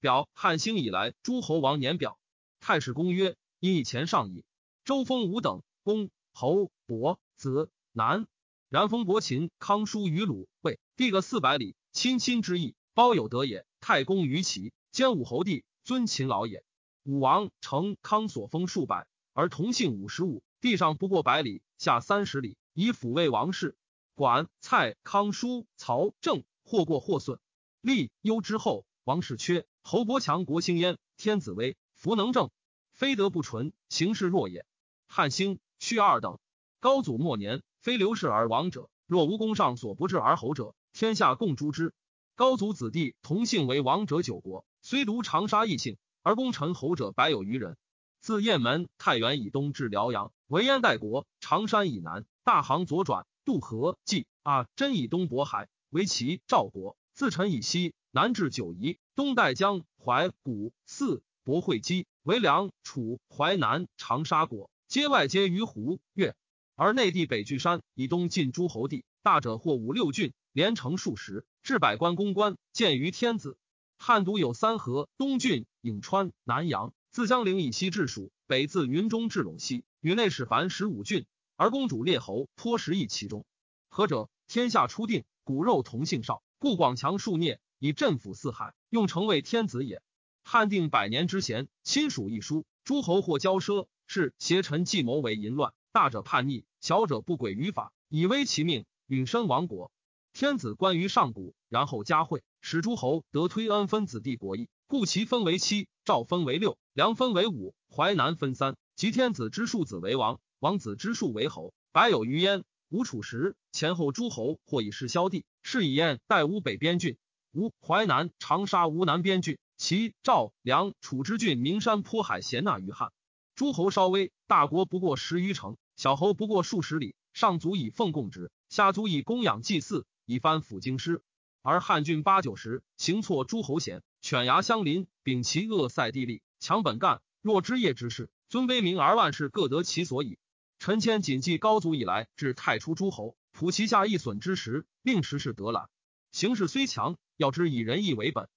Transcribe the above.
表汉兴以来诸侯王年表。太史公曰：因以前上矣。周封五等公侯伯子男。然封伯禽康叔于鲁魏，地个四百里，亲亲之意，包有德也。太公于齐，兼武侯帝，尊秦老也。武王成康所封数百，而同姓五十五，地上不过百里，下三十里，以抚慰王室。管蔡康叔曹郑或过或损，立忧之后，王室缺，侯伯强国兴焉。天子威，弗能正，非德不纯，行事弱也。汉兴续二等，高祖末年。非刘氏而亡者，若无功上所不治而侯者，天下共诛之。高祖子弟同姓为王者九国，虽独长沙异姓，而功臣侯者百有余人。自雁门、太原以东至辽阳，为燕代国；长山以南，大行左转，渡河、济啊，真以东渤海，为齐、赵国；自陈以西，南至九夷，东带江、淮、古、泗、博会稽，为梁、楚、淮南、长沙国，皆外接于湖、越。而内地北据山以东尽诸侯地，大者或五六郡，连城数十，至百官公关，见于天子。汉都有三河：东郡颍川、南阳，自江陵以西至蜀，北自云中至陇西，与内史凡十五郡，而公主列侯颇食邑其中。何者？天下初定，骨肉同姓少，故广强数孽，以镇抚四海，用成为天子也。汉定百年之贤，亲属一书，诸侯或骄奢，是邪臣计谋为淫乱。大者叛逆，小者不轨于法，以危其命，允身亡国。天子关于上古，然后加惠，使诸侯得推恩分子弟国义，故其分为七，赵分为六，梁分为五，淮南分三。即天子之庶子为王，王子之庶为侯，百有余焉。吴楚时，前后诸侯或以是萧地，是以燕代吴北边郡，吴淮南长沙吴南边郡，齐赵梁楚之郡名山坡海咸纳于汉。诸侯稍微，大国不过十余城。小侯不过数十里，上足以奉贡之，下足以供养祭祀，以藩抚京师。而汉郡八九十，行错诸侯贤，犬牙相邻，秉其恶塞地利，强本干。若知业之事，尊卑名而万事各得其所矣。陈谦谨记高祖以来至太初诸侯，普其下一损之时，令时事得览。形势虽强，要知以仁义为本。